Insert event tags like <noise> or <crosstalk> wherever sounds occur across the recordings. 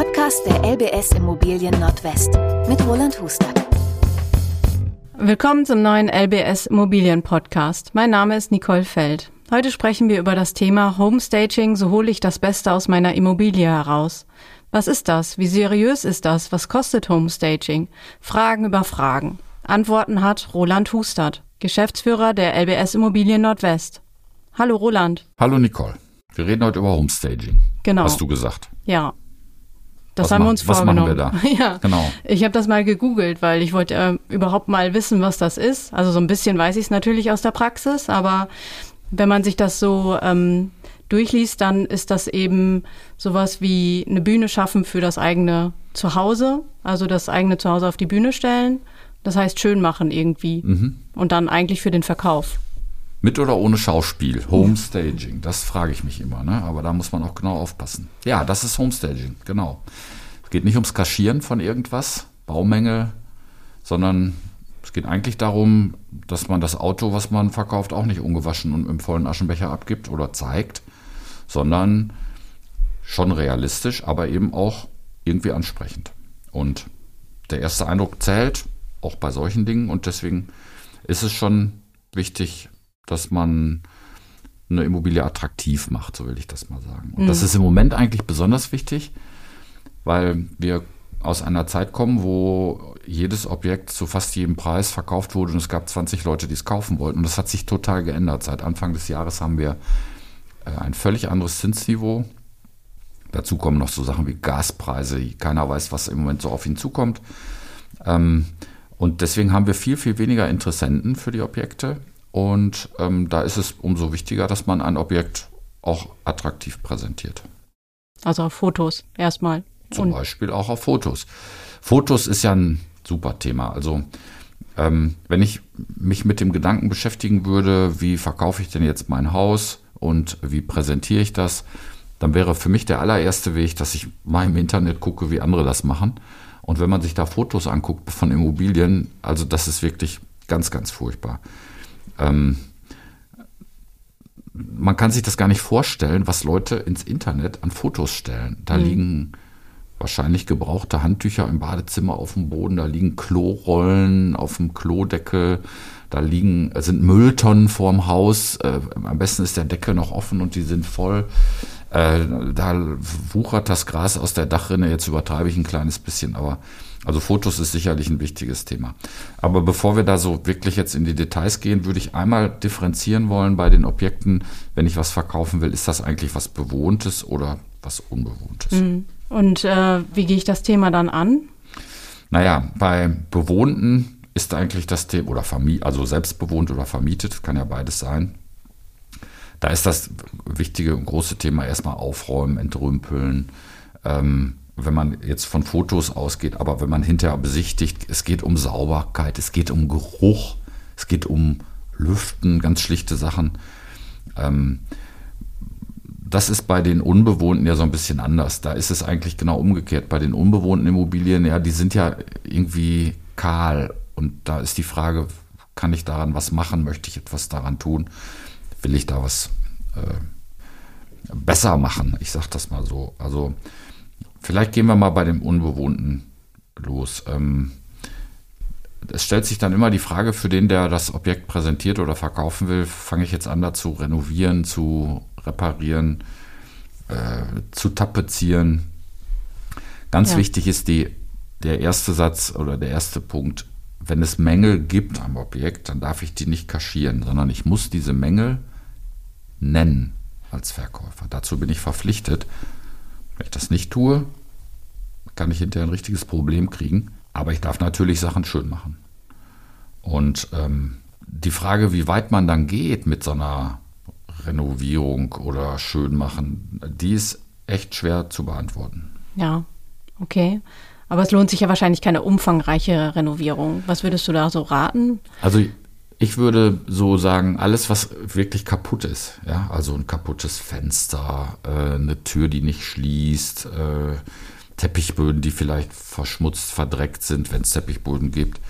Podcast der LBS Immobilien Nordwest mit Roland Hustert. Willkommen zum neuen LBS Immobilien Podcast. Mein Name ist Nicole Feld. Heute sprechen wir über das Thema Homestaging, so hole ich das Beste aus meiner Immobilie heraus. Was ist das? Wie seriös ist das? Was kostet Homestaging? Fragen über Fragen. Antworten hat Roland Hustert, Geschäftsführer der LBS Immobilien Nordwest. Hallo Roland. Hallo Nicole. Wir reden heute über Homestaging. Genau. Hast du gesagt? Ja. Das Was haben wir uns was machen vorgenommen. wir da? <laughs> ja. Genau. Ich habe das mal gegoogelt, weil ich wollte äh, überhaupt mal wissen, was das ist. Also so ein bisschen weiß ich es natürlich aus der Praxis, aber wenn man sich das so ähm, durchliest, dann ist das eben sowas wie eine Bühne schaffen für das eigene Zuhause, also das eigene Zuhause auf die Bühne stellen. Das heißt schön machen irgendwie Mhm. und dann eigentlich für den Verkauf. Mit oder ohne Schauspiel? Homestaging, das frage ich mich immer, ne? Aber da muss man auch genau aufpassen. Ja, das ist Homestaging, genau. Es geht nicht ums Kaschieren von irgendwas, Baumängel, sondern es geht eigentlich darum, dass man das Auto, was man verkauft, auch nicht ungewaschen und im vollen Aschenbecher abgibt oder zeigt, sondern schon realistisch, aber eben auch irgendwie ansprechend. Und der erste Eindruck zählt, auch bei solchen Dingen. Und deswegen ist es schon wichtig, dass man eine Immobilie attraktiv macht, so will ich das mal sagen. Und das ist im Moment eigentlich besonders wichtig, weil wir aus einer Zeit kommen, wo jedes Objekt zu fast jedem Preis verkauft wurde und es gab 20 Leute, die es kaufen wollten. Und das hat sich total geändert. Seit Anfang des Jahres haben wir äh, ein völlig anderes Zinsniveau. Dazu kommen noch so Sachen wie Gaspreise. Keiner weiß, was im Moment so auf ihn zukommt. Ähm, und deswegen haben wir viel, viel weniger Interessenten für die Objekte. Und ähm, da ist es umso wichtiger, dass man ein Objekt auch attraktiv präsentiert. Also auf Fotos erstmal. Zum Und Beispiel auch auf Fotos. Fotos ist ja ein super Thema. Also ähm, wenn ich mich mit dem Gedanken beschäftigen würde, wie verkaufe ich denn jetzt mein Haus und wie präsentiere ich das, dann wäre für mich der allererste Weg, dass ich mal im Internet gucke, wie andere das machen. Und wenn man sich da Fotos anguckt von Immobilien, also das ist wirklich ganz, ganz furchtbar. Ähm, man kann sich das gar nicht vorstellen, was Leute ins Internet an Fotos stellen. Da liegen wahrscheinlich gebrauchte Handtücher im Badezimmer auf dem Boden, da liegen Klorollen auf dem Klodeckel, da liegen, äh, sind Mülltonnen vorm Haus, äh, am besten ist der Deckel noch offen und die sind voll. Äh, da wuchert das Gras aus der Dachrinne, jetzt übertreibe ich ein kleines bisschen, aber also Fotos ist sicherlich ein wichtiges Thema. Aber bevor wir da so wirklich jetzt in die Details gehen, würde ich einmal differenzieren wollen bei den Objekten, wenn ich was verkaufen will, ist das eigentlich was Bewohntes oder was Unbewohntes? Und äh, wie gehe ich das Thema dann an? Naja, bei Bewohnten ist eigentlich das Thema, oder Vermietet, also selbstbewohnt oder vermietet, kann ja beides sein. Da ist das wichtige und große Thema erstmal aufräumen, entrümpeln. Ähm, wenn man jetzt von Fotos ausgeht, aber wenn man hinterher besichtigt, es geht um Sauberkeit, es geht um Geruch, es geht um Lüften, ganz schlichte Sachen. Ähm, das ist bei den Unbewohnten ja so ein bisschen anders. Da ist es eigentlich genau umgekehrt. Bei den unbewohnten Immobilien, ja, die sind ja irgendwie kahl. Und da ist die Frage, kann ich daran was machen? Möchte ich etwas daran tun? Will ich da was äh, besser machen? Ich sage das mal so. Also vielleicht gehen wir mal bei dem Unbewohnten los. Ähm, es stellt sich dann immer die Frage für den, der das Objekt präsentiert oder verkaufen will, fange ich jetzt an, da zu renovieren, zu reparieren, äh, zu tapezieren. Ganz Ja. wichtig ist die, der erste Satz oder der erste Punkt, wenn es Mängel gibt am Objekt, dann darf ich die nicht kaschieren, sondern ich muss diese Mängel nennen als Verkäufer. Dazu bin ich verpflichtet. Wenn ich das nicht tue, kann ich hinterher ein richtiges Problem kriegen. Aber ich darf natürlich Sachen schön machen. Und ähm, die Frage, wie weit man dann geht mit so einer Renovierung oder Schönmachen, die ist echt schwer zu beantworten. Ja, okay. Aber es lohnt sich ja wahrscheinlich keine umfangreiche Renovierung. Was würdest du da so raten? Also ich würde so sagen, alles, was wirklich kaputt ist, ja, also ein kaputtes Fenster, äh, eine Tür, die nicht schließt, äh, Teppichböden, die vielleicht verschmutzt, verdreckt sind, wenn es Teppichböden gibt.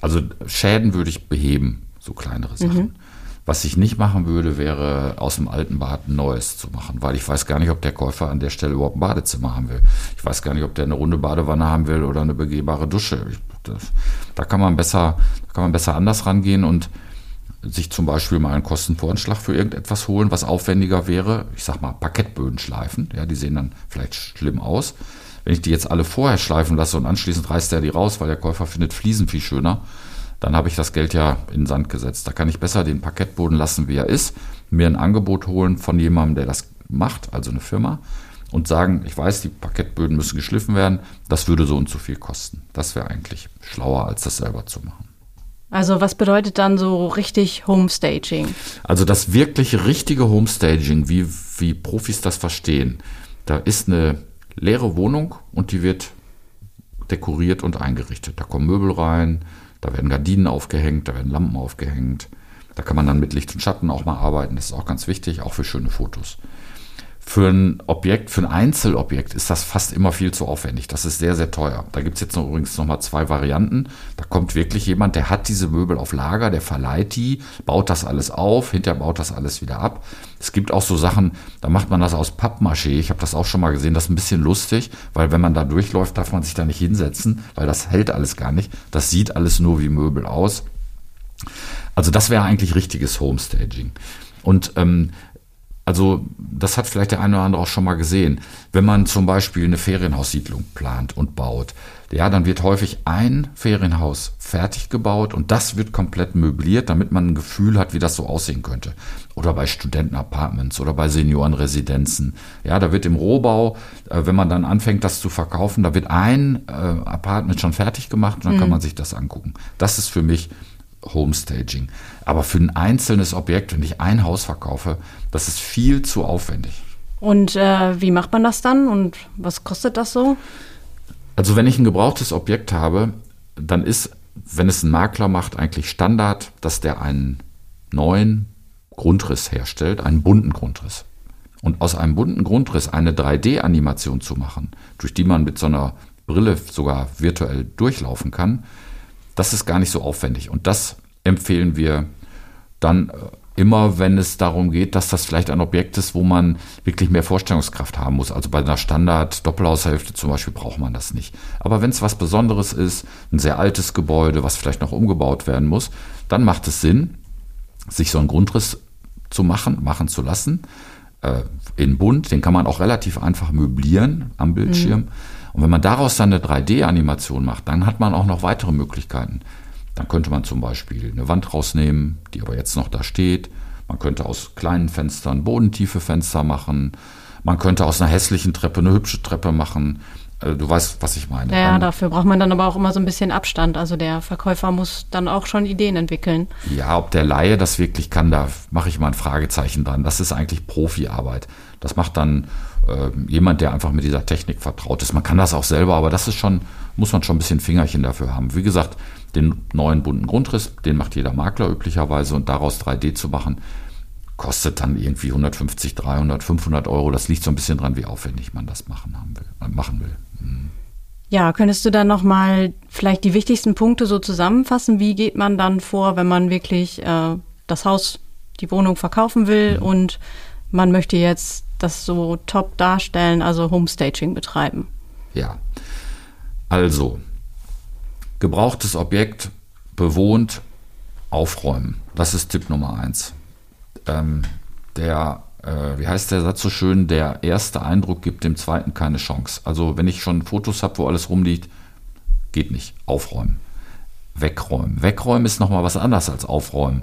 Also Schäden würde ich beheben, so kleinere Sachen. Was ich nicht machen würde, wäre aus dem alten Bad ein neues zu machen, weil ich weiß gar nicht, ob der Käufer an der Stelle überhaupt ein Badezimmer haben will. Ich weiß gar nicht, ob der eine runde Badewanne haben will oder eine begehbare Dusche. Das, da kann man besser, da kann man besser anders rangehen und sich zum Beispiel mal einen Kostenvoranschlag für irgendetwas holen, was aufwendiger wäre. Ich sag mal, Parkettböden schleifen. Ja, die sehen dann vielleicht schlimm aus. Wenn ich die jetzt alle vorher schleifen lasse und anschließend reißt er die raus, weil der Käufer findet Fliesen viel schöner, dann habe ich das Geld ja in den Sand gesetzt. Da kann ich besser den Parkettboden lassen, wie er ist, mir ein Angebot holen von jemandem, der das macht, also eine Firma, und sagen, ich weiß, die Parkettböden müssen geschliffen werden, das würde so und so viel kosten. Das wäre eigentlich schlauer, als das selber zu machen. Also was bedeutet dann so richtig Homestaging? Also das wirklich richtige Homestaging, wie, wie Profis das verstehen, da ist eine leere Wohnung und die wird dekoriert und eingerichtet. Da kommen Möbel rein, da werden Gardinen aufgehängt, da werden Lampen aufgehängt. Da kann man dann mit Licht und Schatten auch mal arbeiten. Das ist auch ganz wichtig, auch für schöne Fotos. Für ein Objekt, für ein Einzelobjekt ist das fast immer viel zu aufwendig. Das ist sehr, sehr teuer. Da gibt es jetzt noch, übrigens noch mal zwei Varianten. Da kommt wirklich jemand, der hat diese Möbel auf Lager, der verleiht die, baut das alles auf, hinterher baut das alles wieder ab. Es gibt auch so Sachen, da macht man das aus Pappmaché. Ich habe das auch schon mal gesehen, das ist ein bisschen lustig, weil wenn man da durchläuft, darf man sich da nicht hinsetzen, weil das hält alles gar nicht. Das sieht alles nur wie Möbel aus. Also das wäre eigentlich richtiges Homestaging. Und ähm, also das hat vielleicht der eine oder andere auch schon mal gesehen. Wenn man zum Beispiel eine Ferienhaussiedlung plant und baut, ja, dann wird häufig ein Ferienhaus fertig gebaut und das wird komplett möbliert, damit man ein Gefühl hat, wie das so aussehen könnte. Oder bei Studentenapartments oder bei Seniorenresidenzen. Ja, da wird im Rohbau, äh, wenn man dann anfängt, das zu verkaufen, da wird ein äh, Apartment schon fertig gemacht und dann mhm. kann man sich das angucken. Das ist für mich Homestaging. Aber für ein einzelnes Objekt, wenn ich ein Haus verkaufe, das ist viel zu aufwendig. Und äh, wie macht man das dann und was kostet das so? Also wenn ich ein gebrauchtes Objekt habe, dann ist, wenn es ein Makler macht, eigentlich Standard, dass der einen neuen Grundriss herstellt, einen bunten Grundriss. Und aus einem bunten Grundriss eine 3D-Animation zu machen, durch die man mit so einer Brille sogar virtuell durchlaufen kann, das ist gar nicht so aufwendig. Und das empfehlen wir dann äh, immer, wenn es darum geht, dass das vielleicht ein Objekt ist, wo man wirklich mehr Vorstellungskraft haben muss. Also bei einer Standard-Doppelhaushälfte zum Beispiel braucht man das nicht. Aber wenn es was Besonderes ist, ein sehr altes Gebäude, was vielleicht noch umgebaut werden muss, dann macht es Sinn, sich so einen Grundriss zu machen, machen zu lassen. Äh, in bunt, den kann man auch relativ einfach möblieren am Bildschirm. Mhm. Und wenn man daraus dann eine 3D-Animation macht, dann hat man auch noch weitere Möglichkeiten. Dann könnte man zum Beispiel eine Wand rausnehmen, die aber jetzt noch da steht. Man könnte aus kleinen Fenstern bodentiefe Fenster machen. Man könnte aus einer hässlichen Treppe eine hübsche Treppe machen. Äh, du weißt, was ich meine. Ja, dafür braucht man dann aber auch immer so ein bisschen Abstand. Also der Verkäufer muss dann auch schon Ideen entwickeln. Ja, ob der Laie das wirklich kann, da mache ich mal ein Fragezeichen dran. Das ist eigentlich Profiarbeit. Das macht dann äh, jemand, der einfach mit dieser Technik vertraut ist. Man kann das auch selber, aber das ist schon, muss man schon ein bisschen Fingerchen dafür haben. Wie gesagt, den neuen bunten Grundriss, den macht jeder Makler üblicherweise und daraus 3D zu machen, kostet dann irgendwie 150, 300, 500 Euro. Das liegt so ein bisschen dran, wie aufwendig man das machen, haben will, äh, machen will. Mhm. Ja, könntest du dann nochmal vielleicht die wichtigsten Punkte so zusammenfassen? Wie geht man dann vor, wenn man wirklich äh, das Haus, die Wohnung verkaufen will mhm. und man möchte jetzt das so top darstellen, also Homestaging betreiben? Ja, also gebrauchtes Objekt bewohnt aufräumen. Das ist Tipp Nummer eins. Ähm, der, äh, wie heißt der Satz so schön, der erste Eindruck gibt dem zweiten keine Chance. Also wenn ich schon Fotos habe, wo alles rumliegt, geht nicht. Aufräumen. Wegräumen. Wegräumen ist nochmal was anderes als aufräumen.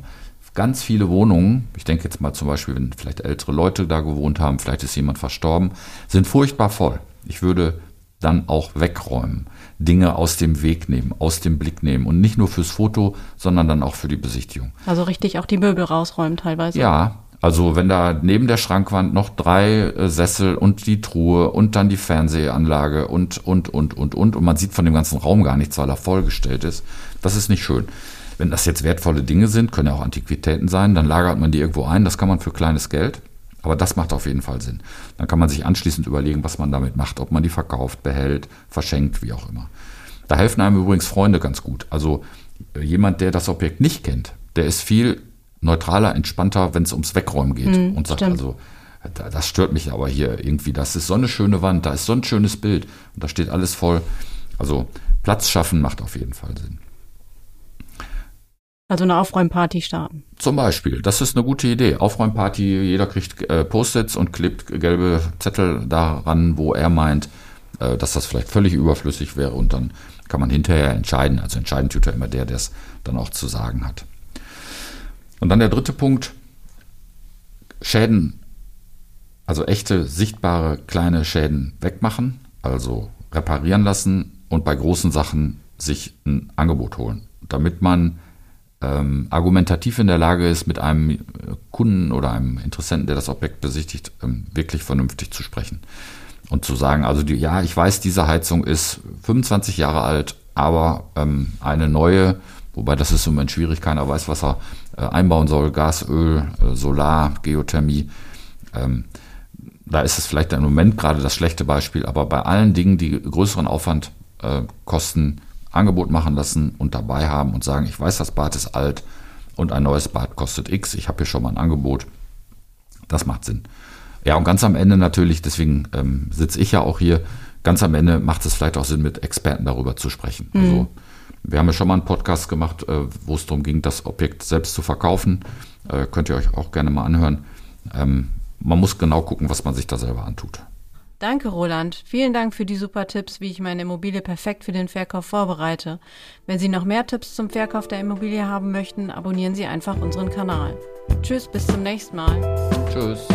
Ganz viele Wohnungen, ich denke jetzt mal zum Beispiel, wenn vielleicht ältere Leute da gewohnt haben, vielleicht ist jemand verstorben, sind furchtbar voll. Ich würde dann auch wegräumen. Dinge aus dem Weg nehmen, aus dem Blick nehmen. Und nicht nur fürs Foto, sondern dann auch für die Besichtigung. Also richtig auch die Möbel rausräumen teilweise. Ja, also wenn da neben der Schrankwand noch drei äh, Sessel und die Truhe und dann die Fernsehanlage und, und, und, und, und, und man sieht von dem ganzen Raum gar nichts, weil er vollgestellt ist, das ist nicht schön. Wenn das jetzt wertvolle Dinge sind, können ja auch Antiquitäten sein, dann lagert man die irgendwo ein, das kann man für kleines Geld. Aber das macht auf jeden Fall Sinn. Dann kann man sich anschließend überlegen, was man damit macht, ob man die verkauft, behält, verschenkt, wie auch immer. Da helfen einem übrigens Freunde ganz gut. Also äh, jemand, der das Objekt nicht kennt, der ist viel neutraler, entspannter, wenn es ums Wegräumen geht. Mhm, und sagt stimmt. also, da- das stört mich aber hier irgendwie. Das ist so eine schöne Wand, da ist so ein schönes Bild und da steht alles voll. Also Platz schaffen macht auf jeden Fall Sinn. Also eine Aufräumparty starten. Zum Beispiel, das ist eine gute Idee. Aufräumparty, jeder kriegt äh, Post-its und klebt gelbe Zettel daran, wo er meint, äh, dass das vielleicht völlig überflüssig wäre und dann kann man hinterher entscheiden. Also entscheiden tut ja immer der, der es dann auch zu sagen hat. Und dann der dritte Punkt, Schäden, also echte, sichtbare, kleine Schäden wegmachen, also reparieren lassen und bei großen Sachen sich ein Angebot holen, damit man ähm, argumentativ in der Lage ist, mit einem Kunden oder einem Interessenten, der das Objekt besichtigt, ähm, wirklich vernünftig zu sprechen. Und zu sagen, also die, ja, ich weiß, diese Heizung ist 25 Jahre alt, aber ähm, eine neue, wobei das ist im Moment schwierig, keiner weiß, was er äh, einbauen soll, Gas, Öl, äh, Solar, Geothermie. Ähm, da ist es vielleicht im Moment gerade das schlechte Beispiel, aber bei allen Dingen, die größeren Aufwand äh, kosten, Angebot machen lassen und dabei haben und sagen, ich weiß, das Bad ist alt und ein neues Bad kostet X, ich habe hier schon mal ein Angebot. Das macht Sinn. Ja, und ganz am Ende natürlich, deswegen ähm, sitze ich ja auch hier, ganz am Ende macht es vielleicht auch Sinn, mit Experten darüber zu sprechen. Also wir haben ja schon mal einen Podcast gemacht, äh, wo es darum ging, das Objekt selbst zu verkaufen. Äh, könnt ihr euch auch gerne mal anhören. Ähm, man muss genau gucken, was man sich da selber antut. Danke, Roland. Vielen Dank für die super Tipps, wie ich meine Immobilie perfekt für den Verkauf vorbereite. Wenn Sie noch mehr Tipps zum Verkauf der Immobilie haben möchten, abonnieren Sie einfach unseren Kanal. Tschüss, bis zum nächsten Mal. Tschüss.